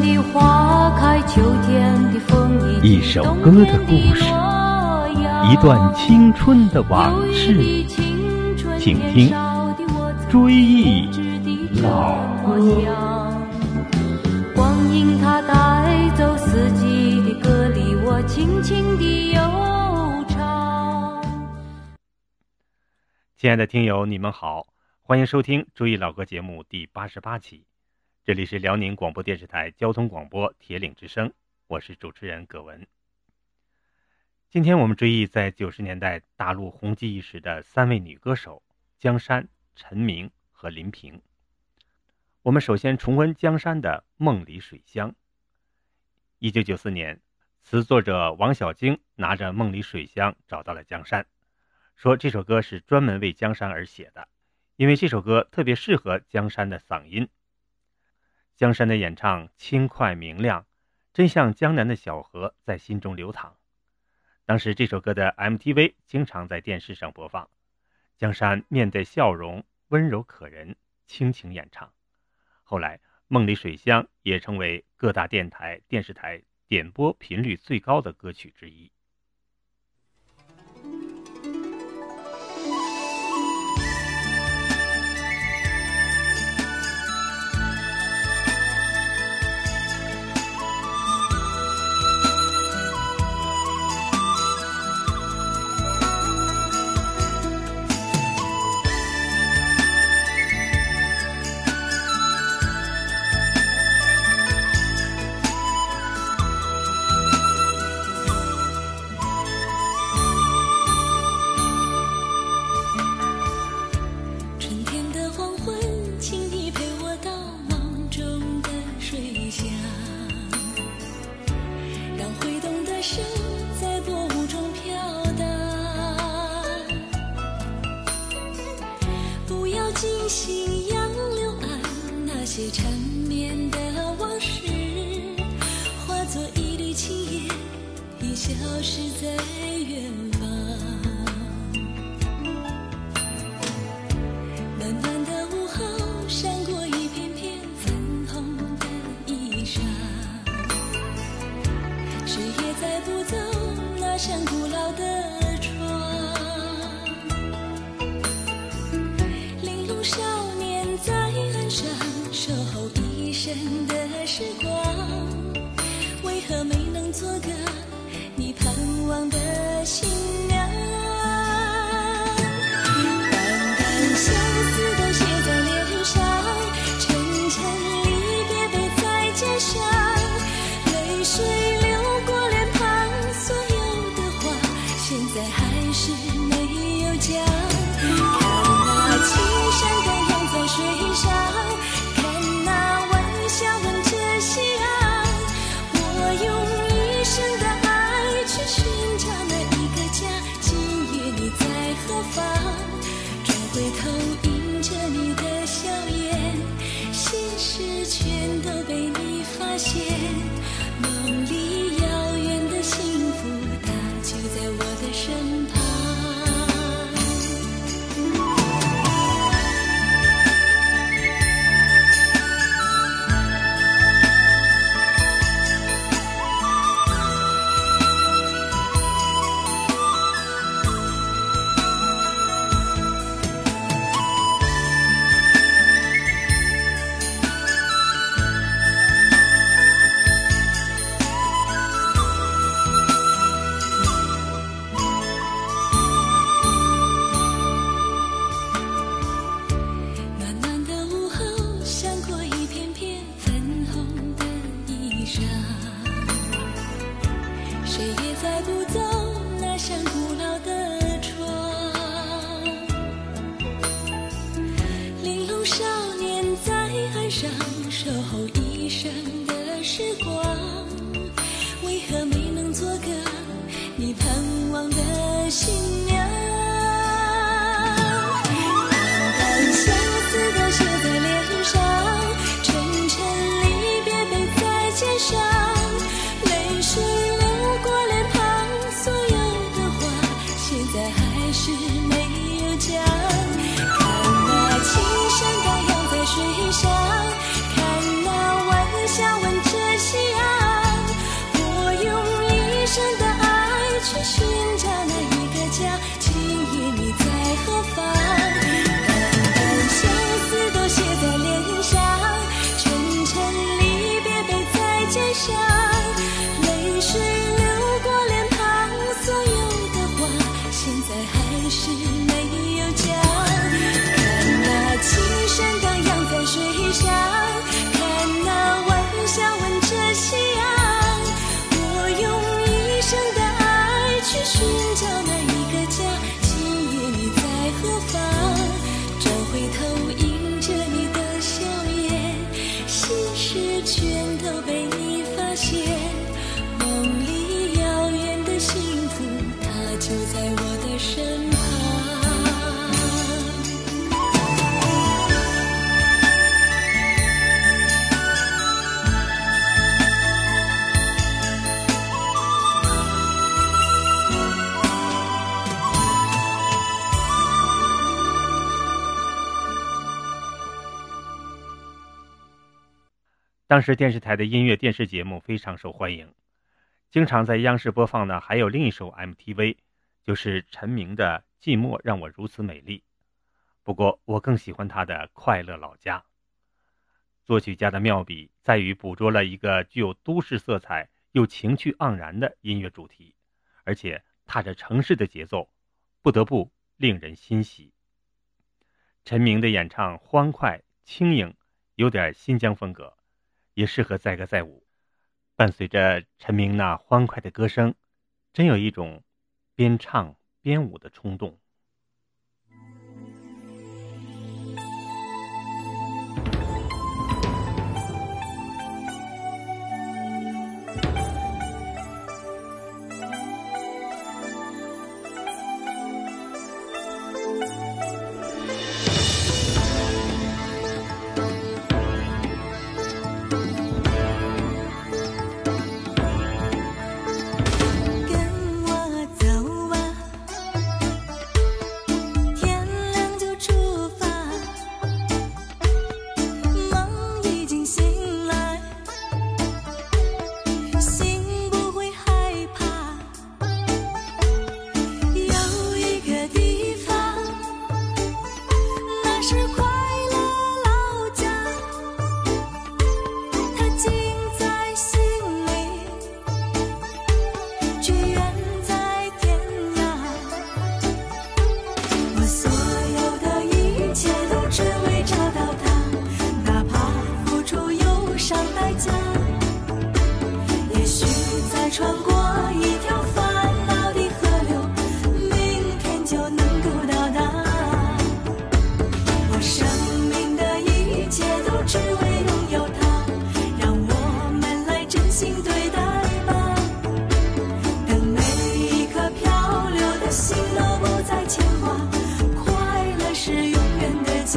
的花开，秋天的风一首歌的故事，一段青春的往事，请听《追忆老歌》。光阴它带走四季的歌里，我轻轻地悠唱。亲爱的听友，你们好，欢迎收听《追忆老歌》节目第八十八期。这里是辽宁广播电视台交通广播铁岭之声，我是主持人葛文。今天我们追忆在九十年代大陆红极一时的三位女歌手江山、陈明和林萍。我们首先重温江山的《梦里水乡》。一九九四年，词作者王小晶拿着《梦里水乡》找到了江山，说这首歌是专门为江山而写的，因为这首歌特别适合江山的嗓音。江山的演唱轻快明亮，真像江南的小河在心中流淌。当时这首歌的 MTV 经常在电视上播放，江山面带笑容，温柔可人，倾情演唱。后来，《梦里水乡》也成为各大电台、电视台点播频率最高的歌曲之一。水却当时电视台的音乐电视节目非常受欢迎，经常在央视播放的还有另一首 MTV，就是陈明的《寂寞让我如此美丽》。不过我更喜欢他的《快乐老家》。作曲家的妙笔在于捕捉了一个具有都市色彩又情趣盎然的音乐主题，而且踏着城市的节奏，不得不令人欣喜。陈明的演唱欢快轻盈，有点新疆风格。也适合载歌载舞，伴随着陈明那欢快的歌声，真有一种边唱边舞的冲动。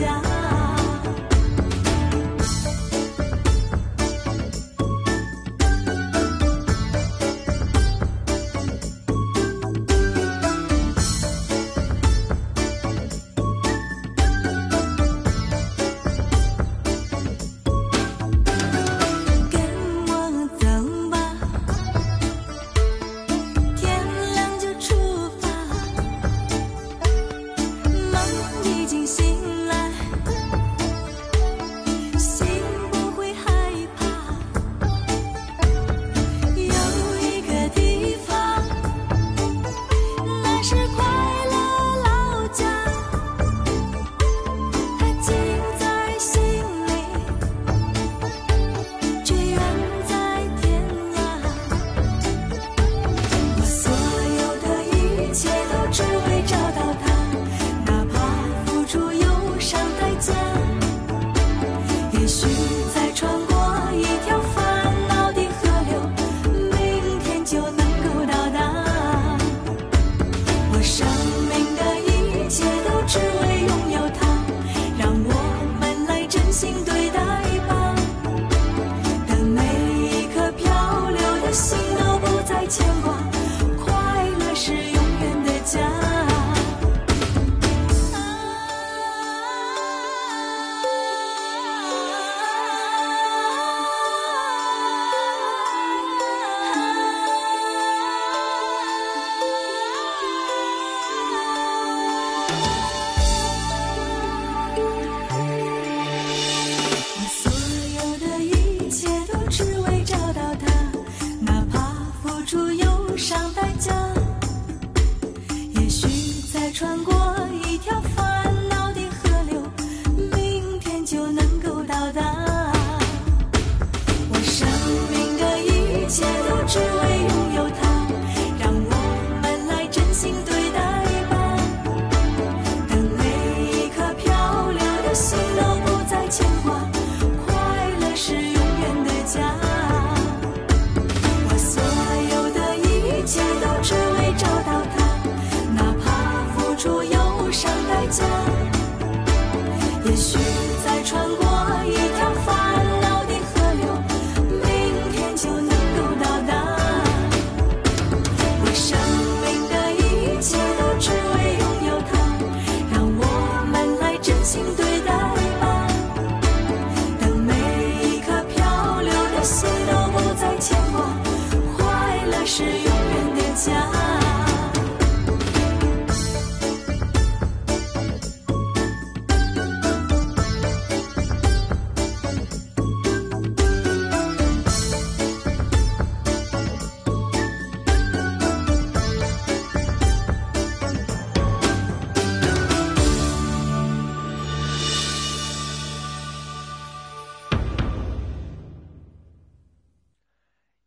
家。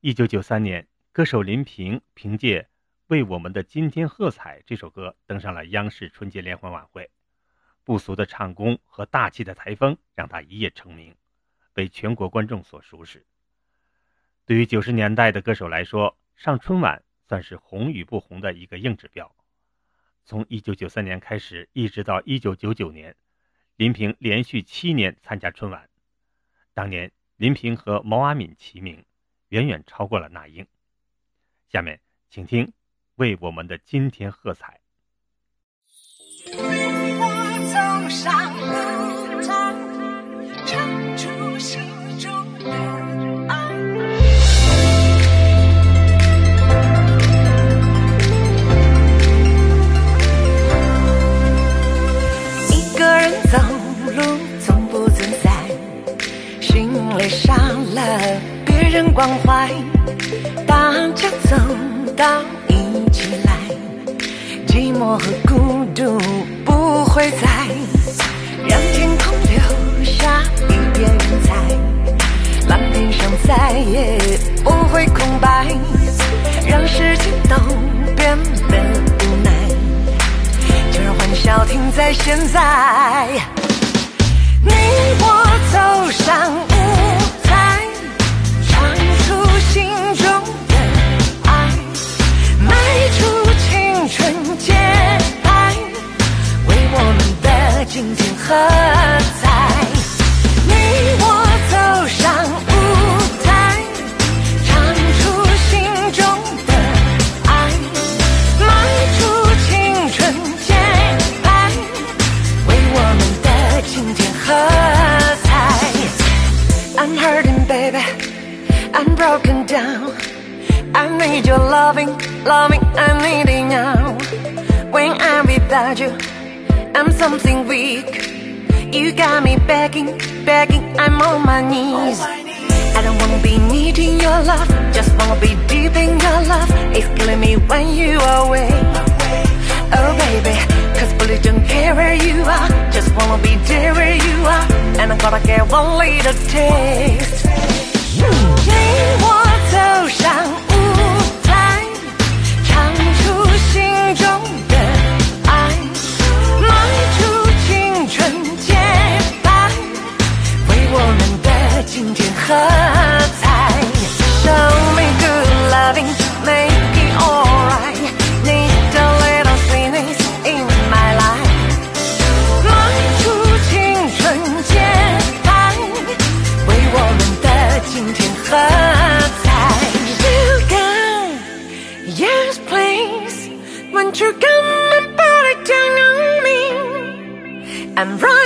一九九三年，歌手林萍凭借《为我们的今天喝彩》这首歌登上了央视春节联欢晚会。不俗的唱功和大气的台风让她一夜成名，被全国观众所熟识。对于九十年代的歌手来说，上春晚算是红与不红的一个硬指标。从一九九三年开始，一直到一九九九年，林萍连续七年参加春晚。当年，林萍和毛阿敏齐名。远远超过了那英。下面，请听《为我们的今天喝彩》。一个人走路从不存在，心里少了别人关怀，大家走到一起来。寂寞和孤独不会再让天空留下一片云彩，蓝天上再也不会空白，让世界都变得无奈，就让欢笑停在现在。你我走上 need your loving, loving, I need it now. When I'm without you, I'm something weak. You got me begging, begging, I'm on my knees. I don't wanna be needing your love, just wanna be deep in your love. It's killing me when you are away. Oh baby, cause really don't care where you are, just wanna be there where you are. And I'm gonna get one little taste. 你我走上 am right.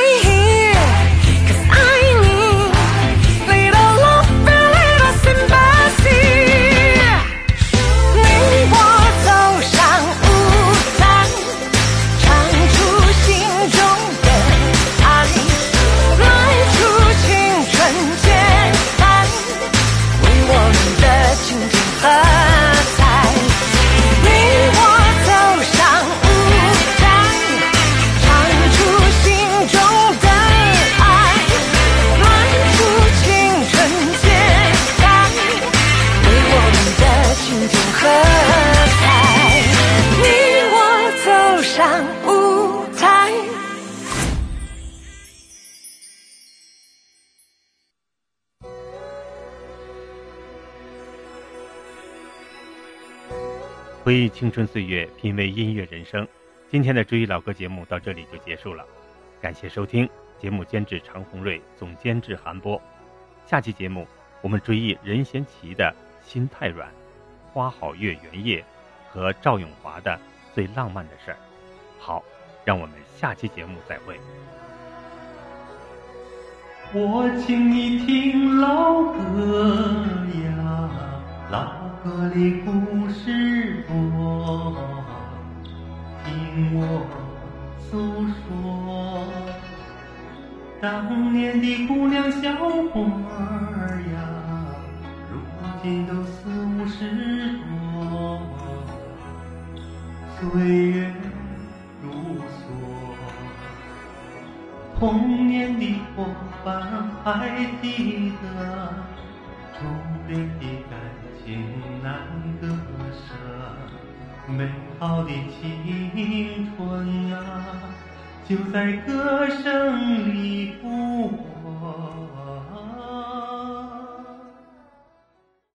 回忆青春岁月，品味音乐人生。今天的追忆老歌节目到这里就结束了，感谢收听。节目监制常红瑞，总监制韩波。下期节目我们追忆任贤齐的《心太软》，花好月圆夜和赵咏华的《最浪漫的事儿》。好，让我们下期节目再会。我请你听老歌呀，老歌里故事多，听我诉说。当年的姑娘小伙儿呀，如今都四五十多，岁月如梭，童年的伙伴还记得，初恋的好的青春啊。就在歌声里。